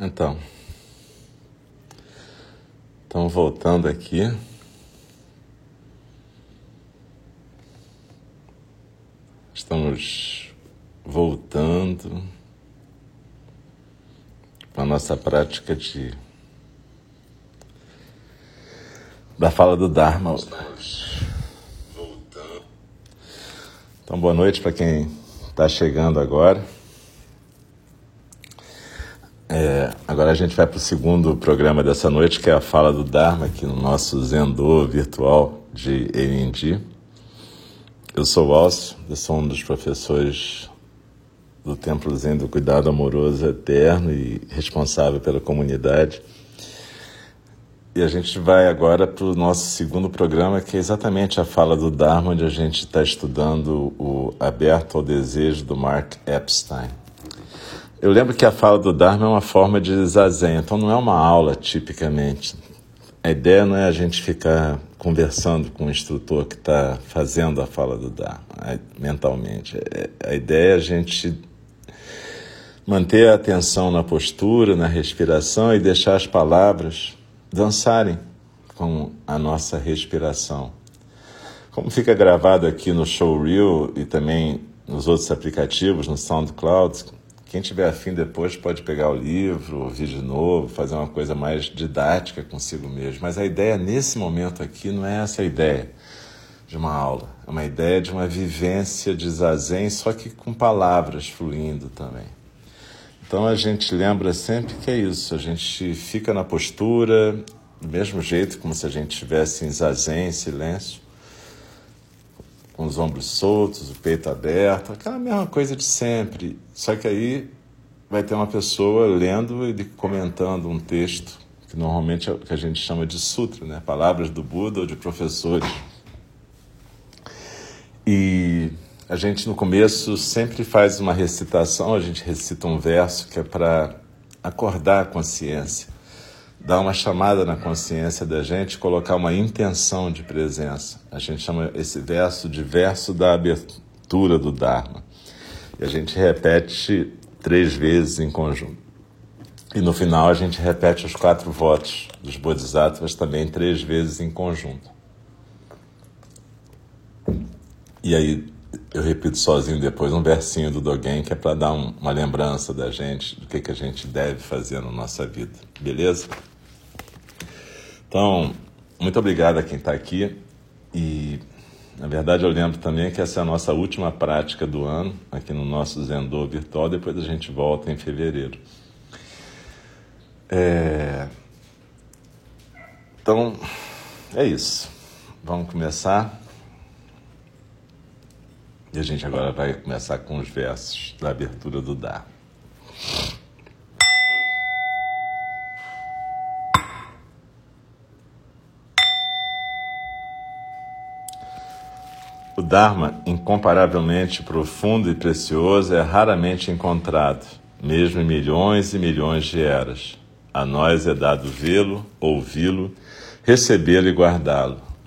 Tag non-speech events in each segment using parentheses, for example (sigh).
Então, então voltando aqui. Estamos voltando para a nossa prática de da fala do Dharma. Então, boa noite para quem está chegando agora. É, agora a gente vai para o segundo programa dessa noite, que é a fala do Dharma, aqui no nosso Zendô virtual de END. Eu sou o Alcio, eu sou um dos professores do Templo Zen do Cuidado Amoroso Eterno e responsável pela comunidade. E a gente vai agora para o nosso segundo programa, que é exatamente a fala do Dharma, onde a gente está estudando o Aberto ao Desejo do Mark Epstein. Eu lembro que a fala do Dharma é uma forma de zazen, então não é uma aula tipicamente. A ideia não é a gente ficar conversando com o instrutor que está fazendo a fala do Dharma mentalmente. É, a ideia é a gente manter a atenção na postura, na respiração e deixar as palavras dançarem com a nossa respiração. Como fica gravado aqui no Showreel e também nos outros aplicativos, no SoundCloud, quem tiver afim depois pode pegar o livro, ouvir de novo, fazer uma coisa mais didática consigo mesmo. Mas a ideia nesse momento aqui não é essa ideia de uma aula. É uma ideia de uma vivência de zazen, só que com palavras fluindo também. Então a gente lembra sempre que é isso, a gente fica na postura, do mesmo jeito como se a gente estivesse em zazen, em silêncio, com os ombros soltos, o peito aberto, aquela mesma coisa de sempre. Só que aí vai ter uma pessoa lendo e comentando um texto, que normalmente é o que a gente chama de sutra, né? palavras do Buda ou de professores. E a gente no começo sempre faz uma recitação, a gente recita um verso que é para acordar a consciência dar uma chamada na consciência da gente, colocar uma intenção de presença. A gente chama esse verso de verso da abertura do Dharma. E a gente repete três vezes em conjunto. E no final a gente repete os quatro votos dos Bodhisattvas também três vezes em conjunto. E aí eu repito sozinho depois um versinho do Dogen que é para dar um, uma lembrança da gente do que, que a gente deve fazer na nossa vida. Beleza? Então, muito obrigado a quem está aqui. E, na verdade, eu lembro também que essa é a nossa última prática do ano, aqui no nosso Zendô virtual. Depois a gente volta em fevereiro. É... Então, é isso. Vamos começar. E a gente agora vai começar com os versos da abertura do Dá. O Dharma, incomparavelmente profundo e precioso, é raramente encontrado, mesmo em milhões e milhões de eras. A nós é dado vê-lo, ouvi-lo, recebê-lo e guardá-lo.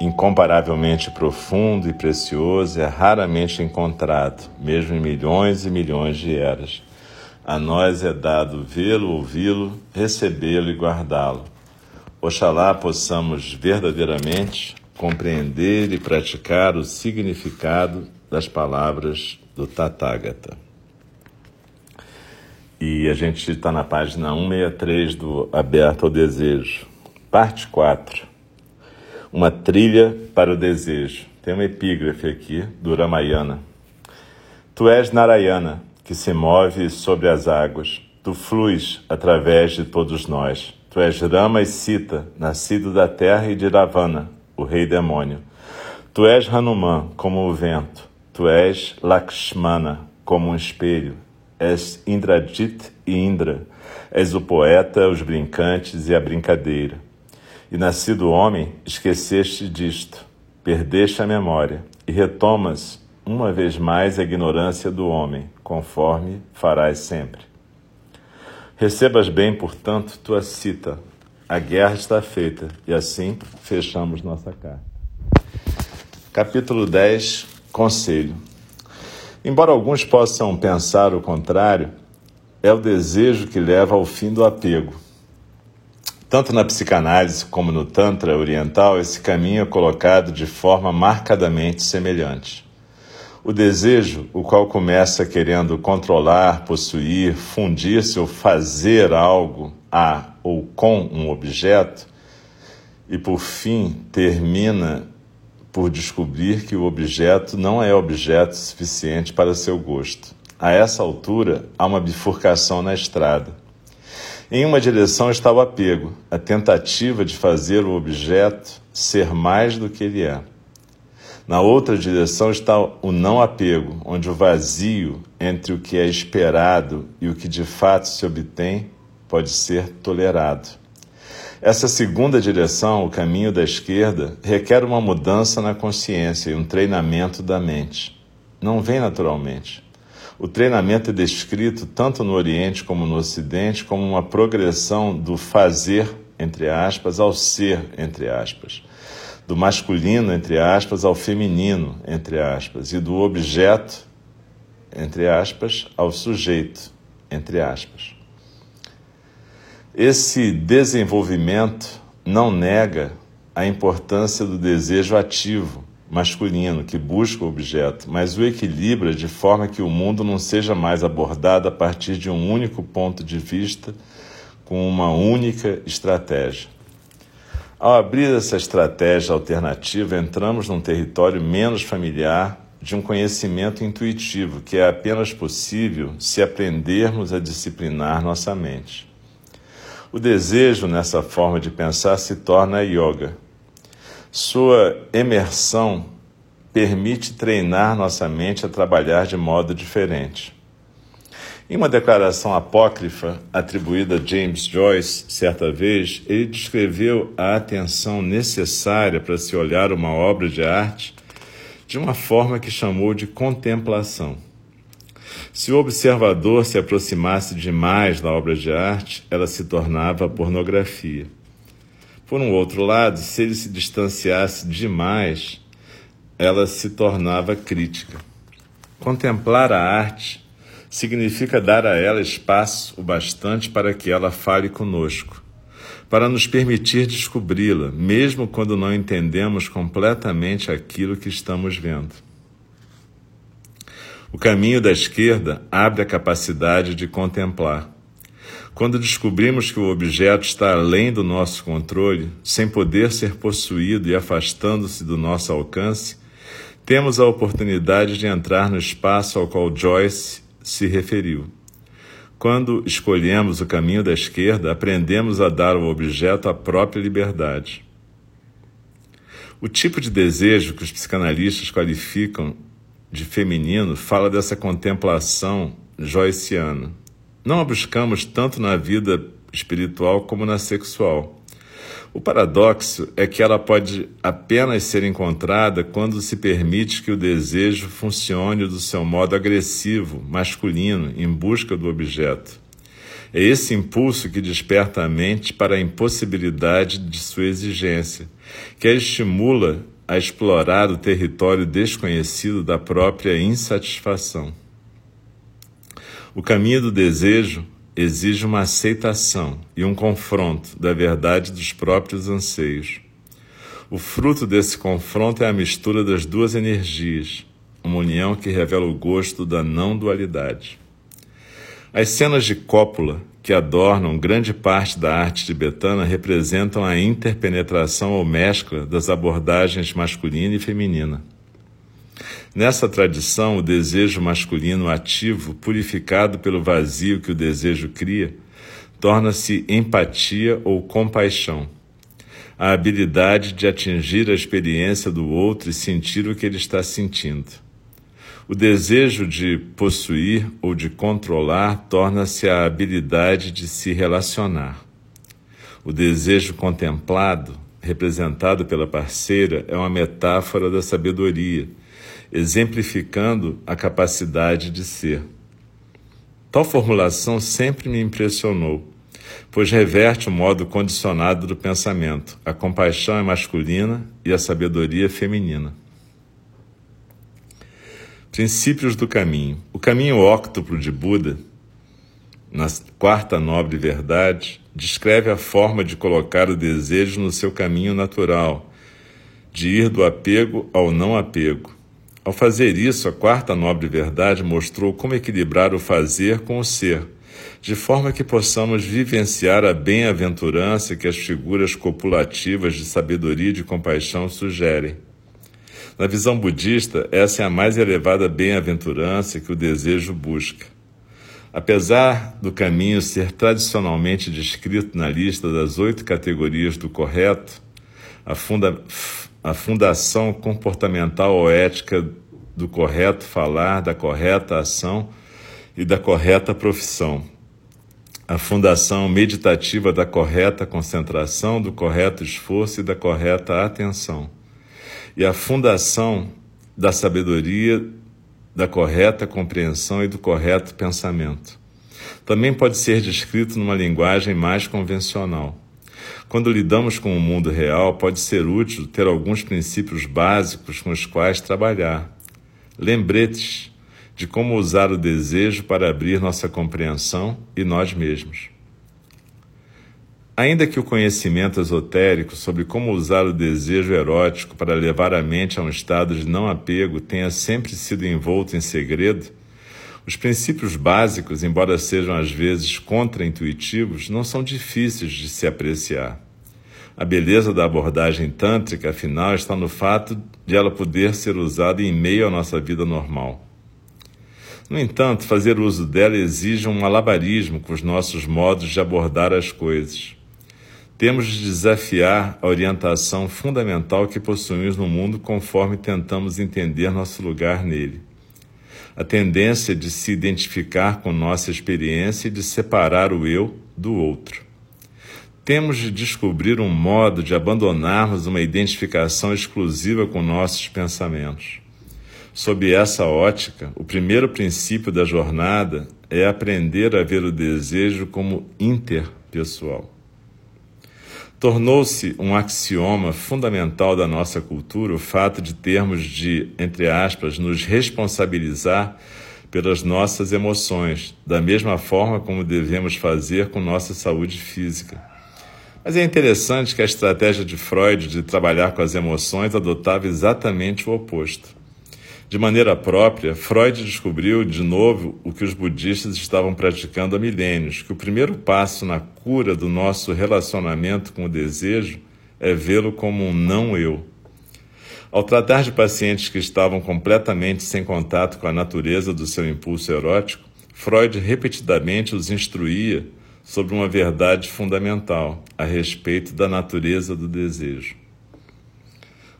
incomparavelmente profundo e precioso, é raramente encontrado, mesmo em milhões e milhões de eras. A nós é dado vê-lo, ouvi-lo, recebê-lo e guardá-lo. Oxalá possamos verdadeiramente compreender e praticar o significado das palavras do Tathagata. E a gente está na página 163 do Aberto ao Desejo, parte 4. Uma trilha para o desejo. Tem uma epígrafe aqui do Ramayana. Tu és Narayana, que se move sobre as águas. Tu fluis através de todos nós. Tu és Rama e Sita, nascido da terra e de Ravana, o rei demônio. Tu és Hanuman como o vento, tu és Lakshmana como um espelho, és Indrajit e Indra, és o poeta, os brincantes e a brincadeira. E nascido homem, esqueceste disto, perdeste a memória e retomas uma vez mais a ignorância do homem, conforme farás sempre. Recebas bem, portanto, tua cita. A guerra está feita, e assim fechamos nossa carta. Capítulo 10 Conselho. Embora alguns possam pensar o contrário, é o desejo que leva ao fim do apego. Tanto na psicanálise como no Tantra oriental, esse caminho é colocado de forma marcadamente semelhante. O desejo, o qual começa querendo controlar, possuir, fundir-se ou fazer algo a ou com um objeto, e por fim termina por descobrir que o objeto não é objeto suficiente para seu gosto. A essa altura, há uma bifurcação na estrada. Em uma direção está o apego, a tentativa de fazer o objeto ser mais do que ele é. Na outra direção está o não apego, onde o vazio entre o que é esperado e o que de fato se obtém pode ser tolerado. Essa segunda direção, o caminho da esquerda, requer uma mudança na consciência e um treinamento da mente. Não vem naturalmente. O treinamento é descrito tanto no Oriente como no Ocidente como uma progressão do fazer, entre aspas, ao ser, entre aspas do masculino, entre aspas, ao feminino, entre aspas, e do objeto, entre aspas, ao sujeito, entre aspas. Esse desenvolvimento não nega a importância do desejo ativo masculino que busca o objeto, mas o equilibra de forma que o mundo não seja mais abordado a partir de um único ponto de vista, com uma única estratégia. Ao abrir essa estratégia alternativa, entramos num território menos familiar de um conhecimento intuitivo que é apenas possível se aprendermos a disciplinar nossa mente. O desejo nessa forma de pensar se torna yoga. Sua emersão permite treinar nossa mente a trabalhar de modo diferente. Em uma declaração apócrifa atribuída a James Joyce, certa vez, ele descreveu a atenção necessária para se olhar uma obra de arte de uma forma que chamou de contemplação. Se o observador se aproximasse demais da obra de arte, ela se tornava pornografia. Por um outro lado, se ele se distanciasse demais, ela se tornava crítica. Contemplar a arte significa dar a ela espaço o bastante para que ela fale conosco, para nos permitir descobri-la, mesmo quando não entendemos completamente aquilo que estamos vendo. O caminho da esquerda abre a capacidade de contemplar. Quando descobrimos que o objeto está além do nosso controle, sem poder ser possuído e afastando-se do nosso alcance, temos a oportunidade de entrar no espaço ao qual Joyce se referiu. Quando escolhemos o caminho da esquerda, aprendemos a dar ao objeto a própria liberdade. O tipo de desejo que os psicanalistas qualificam de feminino fala dessa contemplação joyciana. Não a buscamos tanto na vida espiritual como na sexual. O paradoxo é que ela pode apenas ser encontrada quando se permite que o desejo funcione do seu modo agressivo, masculino, em busca do objeto. É esse impulso que desperta a mente para a impossibilidade de sua exigência, que a estimula a explorar o território desconhecido da própria insatisfação. O caminho do desejo exige uma aceitação e um confronto da verdade dos próprios anseios. O fruto desse confronto é a mistura das duas energias, uma união que revela o gosto da não-dualidade. As cenas de cópula que adornam grande parte da arte tibetana representam a interpenetração ou mescla das abordagens masculina e feminina. Nessa tradição, o desejo masculino ativo, purificado pelo vazio que o desejo cria, torna-se empatia ou compaixão, a habilidade de atingir a experiência do outro e sentir o que ele está sentindo. O desejo de possuir ou de controlar torna-se a habilidade de se relacionar. O desejo contemplado, representado pela parceira, é uma metáfora da sabedoria, exemplificando a capacidade de ser. Tal formulação sempre me impressionou, pois reverte o modo condicionado do pensamento. A compaixão é masculina e a sabedoria é feminina. Princípios do caminho. O caminho óctuplo de Buda, na quarta nobre verdade, descreve a forma de colocar o desejo no seu caminho natural, de ir do apego ao não apego. Ao fazer isso, a quarta nobre verdade mostrou como equilibrar o fazer com o ser, de forma que possamos vivenciar a bem-aventurança que as figuras copulativas de sabedoria e de compaixão sugerem. Na visão budista, essa é a mais elevada bem-aventurança que o desejo busca. Apesar do caminho ser tradicionalmente descrito na lista das oito categorias do correto, a, funda a fundação comportamental ou ética do correto falar, da correta ação e da correta profissão. A fundação meditativa da correta concentração, do correto esforço e da correta atenção. E a fundação da sabedoria, da correta compreensão e do correto pensamento. Também pode ser descrito numa linguagem mais convencional. Quando lidamos com o mundo real, pode ser útil ter alguns princípios básicos com os quais trabalhar. Lembretes de como usar o desejo para abrir nossa compreensão e nós mesmos. Ainda que o conhecimento esotérico sobre como usar o desejo erótico para levar a mente a um estado de não apego tenha sempre sido envolto em segredo, os princípios básicos, embora sejam às vezes contraintuitivos, não são difíceis de se apreciar. A beleza da abordagem tântrica, afinal, está no fato de ela poder ser usada em meio à nossa vida normal. No entanto, fazer uso dela exige um malabarismo com os nossos modos de abordar as coisas. Temos de desafiar a orientação fundamental que possuímos no mundo conforme tentamos entender nosso lugar nele a tendência de se identificar com nossa experiência e de separar o eu do outro. Temos de descobrir um modo de abandonarmos uma identificação exclusiva com nossos pensamentos. Sob essa ótica, o primeiro princípio da jornada é aprender a ver o desejo como interpessoal. Tornou-se um axioma fundamental da nossa cultura o fato de termos de, entre aspas, nos responsabilizar pelas nossas emoções, da mesma forma como devemos fazer com nossa saúde física. Mas é interessante que a estratégia de Freud de trabalhar com as emoções adotava exatamente o oposto. De maneira própria, Freud descobriu de novo o que os budistas estavam praticando há milênios: que o primeiro passo na cura do nosso relacionamento com o desejo é vê-lo como um não-eu. Ao tratar de pacientes que estavam completamente sem contato com a natureza do seu impulso erótico, Freud repetidamente os instruía sobre uma verdade fundamental a respeito da natureza do desejo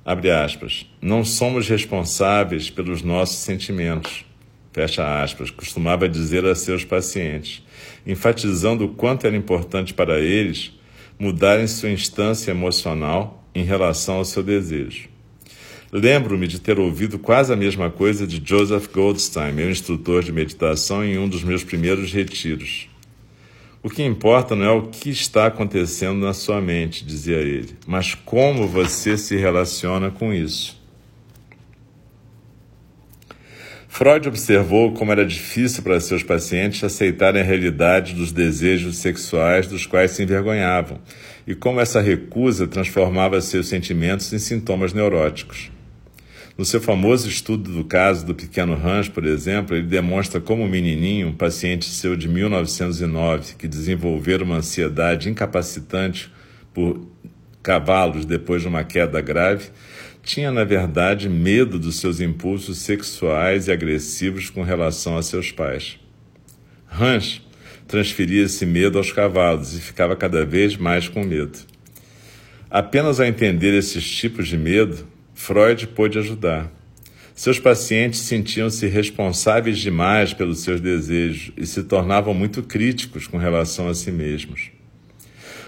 abre aspas, não somos responsáveis pelos nossos sentimentos, fecha aspas, costumava dizer a seus pacientes, enfatizando o quanto era importante para eles mudarem sua instância emocional em relação ao seu desejo. Lembro-me de ter ouvido quase a mesma coisa de Joseph Goldstein, meu instrutor de meditação, em um dos meus primeiros retiros. O que importa não é o que está acontecendo na sua mente, dizia ele, mas como você se relaciona com isso. Freud observou como era difícil para seus pacientes aceitarem a realidade dos desejos sexuais dos quais se envergonhavam e como essa recusa transformava seus sentimentos em sintomas neuróticos. No seu famoso estudo do caso do pequeno Hans, por exemplo, ele demonstra como o menininho, um paciente seu de 1909, que desenvolveu uma ansiedade incapacitante por cavalos depois de uma queda grave, tinha, na verdade, medo dos seus impulsos sexuais e agressivos com relação a seus pais. Hans transferia esse medo aos cavalos e ficava cada vez mais com medo. Apenas ao entender esses tipos de medo, Freud pôde ajudar. Seus pacientes sentiam-se responsáveis demais pelos seus desejos e se tornavam muito críticos com relação a si mesmos.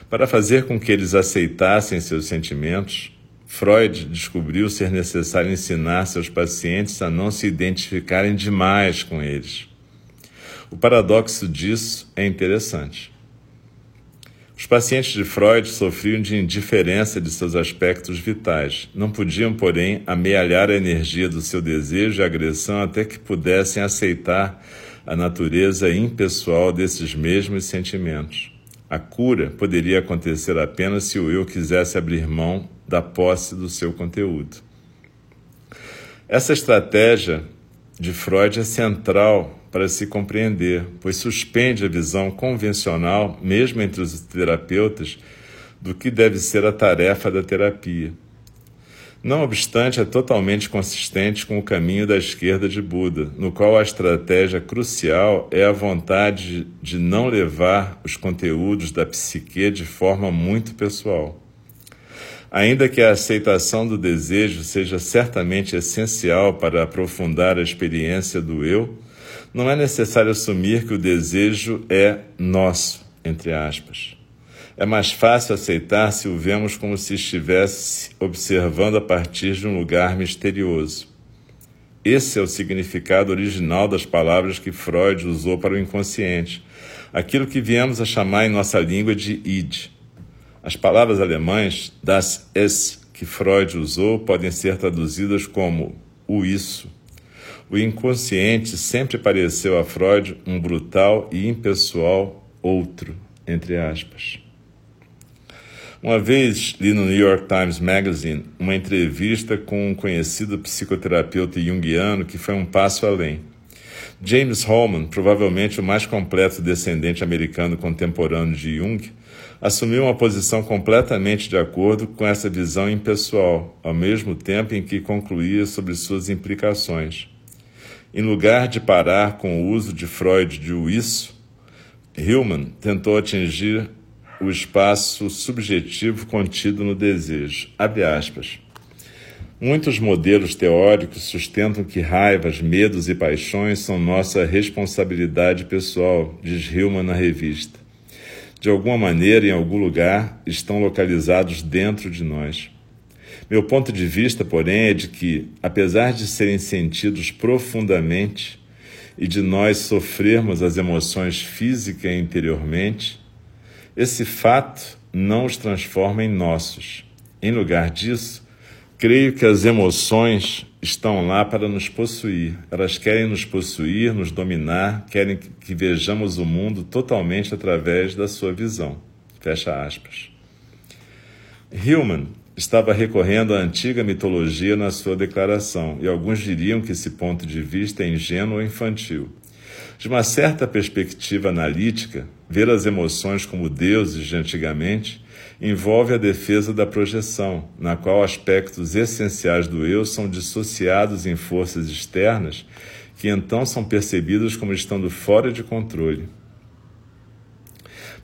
Para fazer com que eles aceitassem seus sentimentos, Freud descobriu ser necessário ensinar seus pacientes a não se identificarem demais com eles. O paradoxo disso é interessante. Os pacientes de Freud sofriam de indiferença de seus aspectos vitais. Não podiam, porém, amealhar a energia do seu desejo e agressão até que pudessem aceitar a natureza impessoal desses mesmos sentimentos. A cura poderia acontecer apenas se o eu quisesse abrir mão da posse do seu conteúdo. Essa estratégia de Freud é central para se compreender, pois suspende a visão convencional, mesmo entre os terapeutas, do que deve ser a tarefa da terapia. Não obstante, é totalmente consistente com o caminho da esquerda de Buda, no qual a estratégia crucial é a vontade de não levar os conteúdos da psique de forma muito pessoal. Ainda que a aceitação do desejo seja certamente essencial para aprofundar a experiência do eu, não é necessário assumir que o desejo é nosso, entre aspas. É mais fácil aceitar se o vemos como se estivesse observando a partir de um lugar misterioso. Esse é o significado original das palavras que Freud usou para o inconsciente, aquilo que viemos a chamar em nossa língua de id. As palavras alemãs das es que Freud usou podem ser traduzidas como o isso. O inconsciente sempre pareceu a Freud um brutal e impessoal outro, entre aspas. Uma vez li no New York Times Magazine uma entrevista com um conhecido psicoterapeuta junguiano que foi um passo além. James Holman, provavelmente o mais completo descendente americano contemporâneo de Jung, assumiu uma posição completamente de acordo com essa visão impessoal, ao mesmo tempo em que concluía sobre suas implicações. Em lugar de parar com o uso de Freud de isso, Hillman tentou atingir o espaço subjetivo contido no desejo. Abre aspas. Muitos modelos teóricos sustentam que raivas, medos e paixões são nossa responsabilidade pessoal, diz Hillman na revista. De alguma maneira, em algum lugar, estão localizados dentro de nós. Meu ponto de vista, porém, é de que, apesar de serem sentidos profundamente e de nós sofrermos as emoções física e interiormente, esse fato não os transforma em nossos. Em lugar disso, creio que as emoções estão lá para nos possuir. Elas querem nos possuir, nos dominar, querem que vejamos o mundo totalmente através da sua visão. Fecha aspas. Hillman estava recorrendo à antiga mitologia na sua declaração, e alguns diriam que esse ponto de vista é ingênuo ou infantil. De uma certa perspectiva analítica, ver as emoções como deuses de antigamente envolve a defesa da projeção, na qual aspectos essenciais do eu são dissociados em forças externas que então são percebidas como estando fora de controle.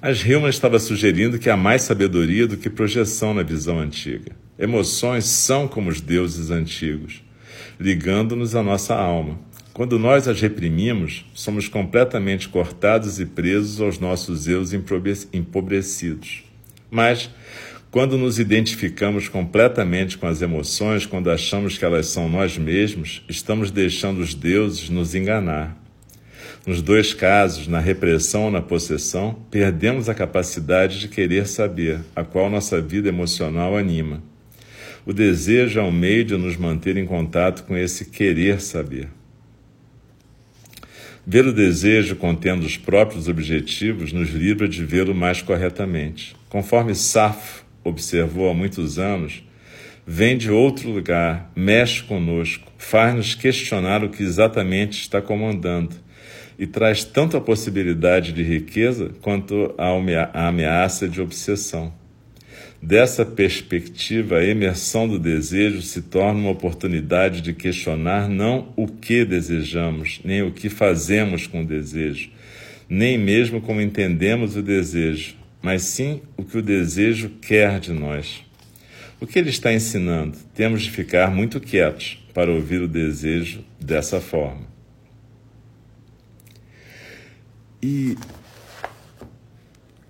Mas Hillman estava sugerindo que há mais sabedoria do que projeção na visão antiga. Emoções são como os deuses antigos, ligando-nos à nossa alma. Quando nós as reprimimos, somos completamente cortados e presos aos nossos eus empobrecidos. Mas, quando nos identificamos completamente com as emoções, quando achamos que elas são nós mesmos, estamos deixando os deuses nos enganar. Nos dois casos, na repressão ou na possessão, perdemos a capacidade de querer saber, a qual nossa vida emocional anima. O desejo é um meio de nos manter em contato com esse querer saber. Ver o desejo contendo os próprios objetivos nos livra de vê-lo mais corretamente. Conforme Safo observou há muitos anos, vem de outro lugar, mexe conosco, faz-nos questionar o que exatamente está comandando e traz tanto a possibilidade de riqueza quanto a ameaça de obsessão. Dessa perspectiva, a imersão do desejo se torna uma oportunidade de questionar não o que desejamos, nem o que fazemos com o desejo, nem mesmo como entendemos o desejo, mas sim o que o desejo quer de nós. O que ele está ensinando? Temos de ficar muito quietos, para ouvir o desejo dessa forma. E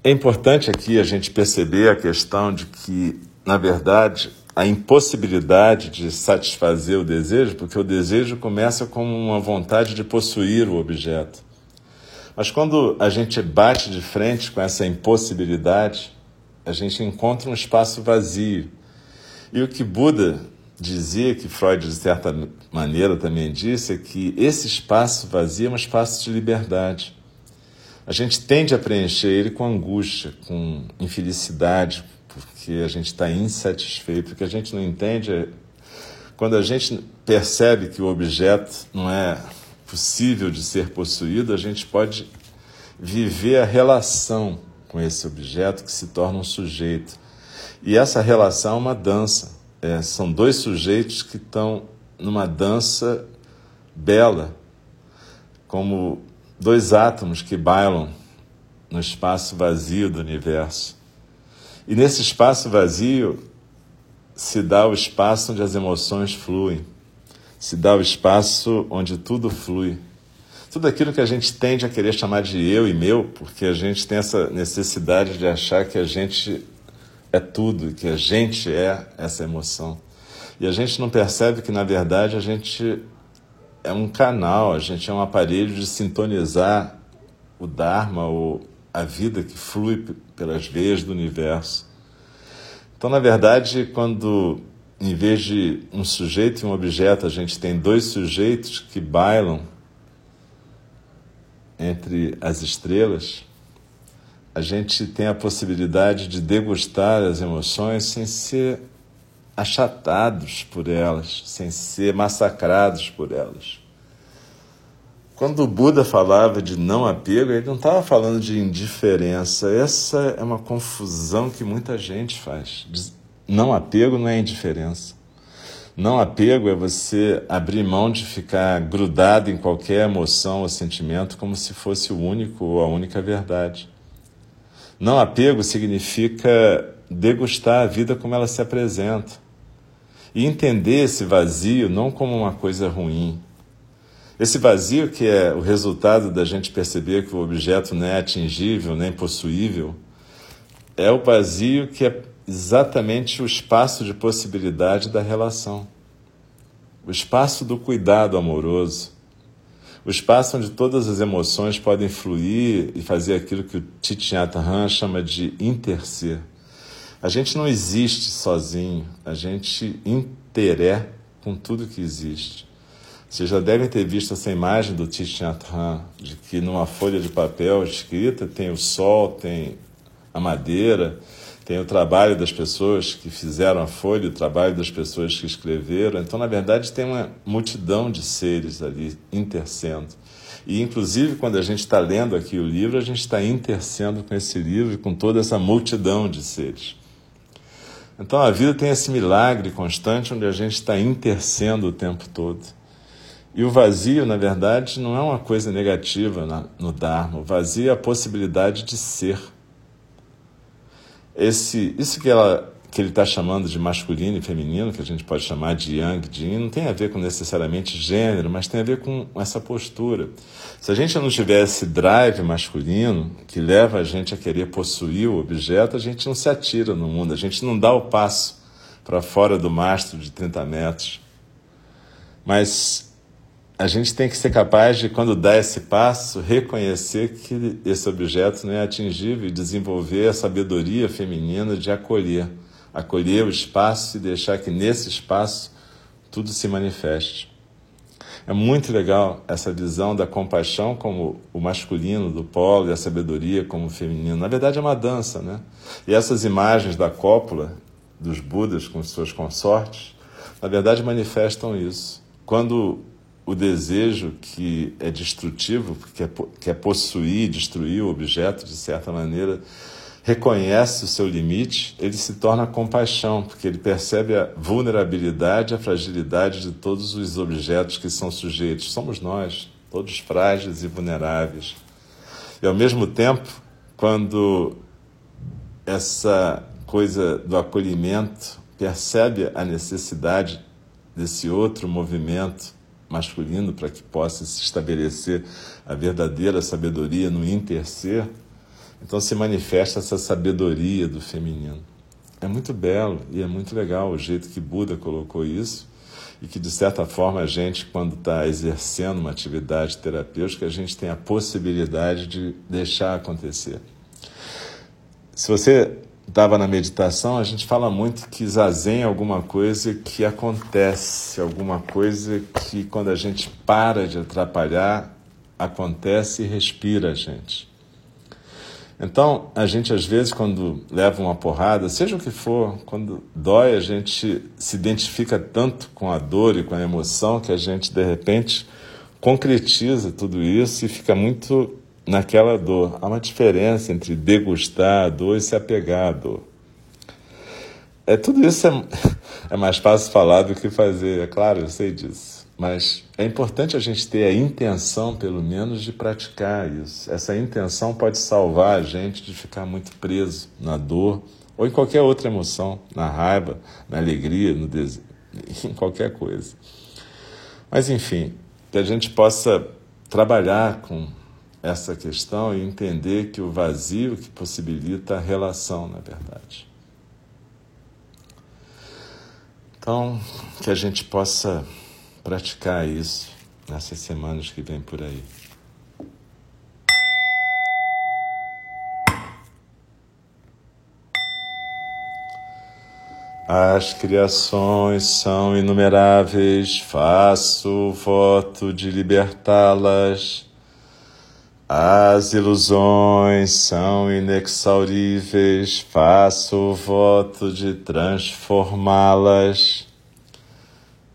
é importante aqui a gente perceber a questão de que, na verdade, a impossibilidade de satisfazer o desejo, porque o desejo começa como uma vontade de possuir o objeto. Mas quando a gente bate de frente com essa impossibilidade, a gente encontra um espaço vazio. E o que Buda dizia, que Freud de certa maneira também disse, é que esse espaço vazio é um espaço de liberdade. A gente tende a preencher ele com angústia, com infelicidade, porque a gente está insatisfeito. O que a gente não entende é quando a gente percebe que o objeto não é possível de ser possuído, a gente pode viver a relação com esse objeto que se torna um sujeito. E essa relação é uma dança. É, são dois sujeitos que estão numa dança bela, como dois átomos que bailam no espaço vazio do universo. E nesse espaço vazio se dá o espaço onde as emoções fluem, se dá o espaço onde tudo flui. Tudo aquilo que a gente tende a querer chamar de eu e meu, porque a gente tem essa necessidade de achar que a gente é tudo, que a gente é essa emoção. E a gente não percebe que, na verdade, a gente é um canal, a gente é um aparelho de sintonizar o Dharma ou a vida que flui pelas veias do universo. Então, na verdade, quando em vez de um sujeito e um objeto, a gente tem dois sujeitos que bailam entre as estrelas, a gente tem a possibilidade de degustar as emoções sem ser achatados por elas, sem ser massacrados por elas. Quando o Buda falava de não apego, ele não estava falando de indiferença. Essa é uma confusão que muita gente faz. Não apego não é indiferença. Não apego é você abrir mão de ficar grudado em qualquer emoção ou sentimento como se fosse o único ou a única verdade. Não apego significa degustar a vida como ela se apresenta e entender esse vazio não como uma coisa ruim. Esse vazio, que é o resultado da gente perceber que o objeto não é atingível nem possuível, é o vazio que é exatamente o espaço de possibilidade da relação, o espaço do cuidado amoroso, o espaço onde todas as emoções podem fluir e fazer aquilo que o Nhat Hanh chama de interser. A gente não existe sozinho, a gente interé com tudo que existe. Vocês já devem ter visto essa imagem do Thich Nhat de que numa folha de papel escrita tem o sol, tem a madeira, tem o trabalho das pessoas que fizeram a folha, o trabalho das pessoas que escreveram. Então, na verdade, tem uma multidão de seres ali intercendo. E, inclusive, quando a gente está lendo aqui o livro, a gente está intercendo com esse livro e com toda essa multidão de seres. Então a vida tem esse milagre constante onde a gente está intercendo o tempo todo. E o vazio, na verdade, não é uma coisa negativa no Dharma. O vazio é a possibilidade de ser. Esse, isso que ela que ele está chamando de masculino e feminino, que a gente pode chamar de yang, de yin, não tem a ver com necessariamente gênero, mas tem a ver com essa postura. Se a gente não tiver esse drive masculino que leva a gente a querer possuir o objeto, a gente não se atira no mundo, a gente não dá o passo para fora do mastro de 30 metros. Mas a gente tem que ser capaz de, quando dá esse passo, reconhecer que esse objeto não é atingível e desenvolver a sabedoria feminina de acolher acolher o espaço e deixar que nesse espaço tudo se manifeste. É muito legal essa visão da compaixão como o masculino do polo e a sabedoria como o feminino. Na verdade, é uma dança, né? E essas imagens da cópula dos Budas com suas consortes, na verdade, manifestam isso. Quando o desejo que é destrutivo, que é, que é possuir, destruir o objeto, de certa maneira, reconhece o seu limite, ele se torna compaixão, porque ele percebe a vulnerabilidade, a fragilidade de todos os objetos que são sujeitos. Somos nós, todos frágeis e vulneráveis. E ao mesmo tempo, quando essa coisa do acolhimento percebe a necessidade desse outro movimento masculino para que possa se estabelecer a verdadeira sabedoria no interser, então se manifesta essa sabedoria do feminino. É muito belo e é muito legal o jeito que Buda colocou isso e que, de certa forma, a gente, quando está exercendo uma atividade terapêutica, a gente tem a possibilidade de deixar acontecer. Se você estava na meditação, a gente fala muito que zazen é alguma coisa que acontece, alguma coisa que quando a gente para de atrapalhar, acontece e respira a gente. Então, a gente às vezes quando leva uma porrada, seja o que for, quando dói, a gente se identifica tanto com a dor e com a emoção que a gente de repente concretiza tudo isso e fica muito naquela dor. Há uma diferença entre degustar a dor e se apegar à dor. É, tudo isso é, (laughs) é mais fácil falar do que fazer, é claro, eu sei disso. Mas é importante a gente ter a intenção, pelo menos, de praticar isso. Essa intenção pode salvar a gente de ficar muito preso na dor ou em qualquer outra emoção, na raiva, na alegria, no desejo, (laughs) em qualquer coisa. Mas, enfim, que a gente possa trabalhar com essa questão e entender que o vazio que possibilita a relação, na verdade. Então, que a gente possa praticar isso nessas semanas que vêm por aí. As criações são inumeráveis, faço voto de libertá-las as ilusões são inexauríveis, faço o voto de transformá-las.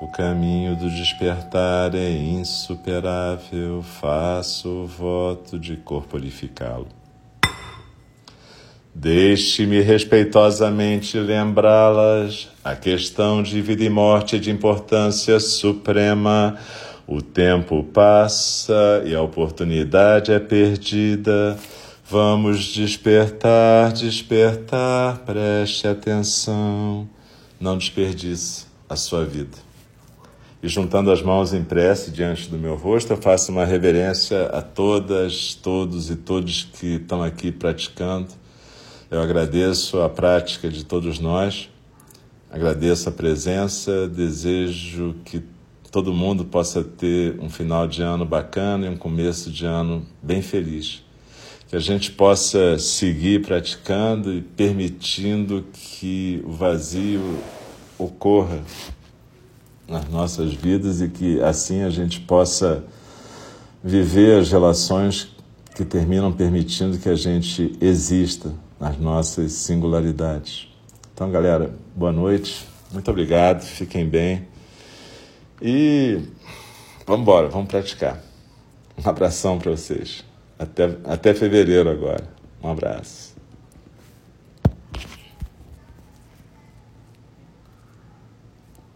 O caminho do despertar é insuperável, faço voto de corporificá-lo. Deixe-me respeitosamente lembrá-las. A questão de vida e morte é de importância suprema o tempo passa e a oportunidade é perdida. Vamos despertar, despertar, preste atenção. Não desperdice a sua vida. E juntando as mãos em prece diante do meu rosto, eu faço uma reverência a todas, todos e todos que estão aqui praticando. Eu agradeço a prática de todos nós, agradeço a presença, desejo que todo mundo possa ter um final de ano bacana e um começo de ano bem feliz. Que a gente possa seguir praticando e permitindo que o vazio ocorra nas nossas vidas e que assim a gente possa viver as relações que terminam permitindo que a gente exista nas nossas singularidades. Então, galera, boa noite, muito obrigado, fiquem bem. E vamos embora, vamos praticar. Um abração para vocês. Até, até fevereiro agora. Um abraço.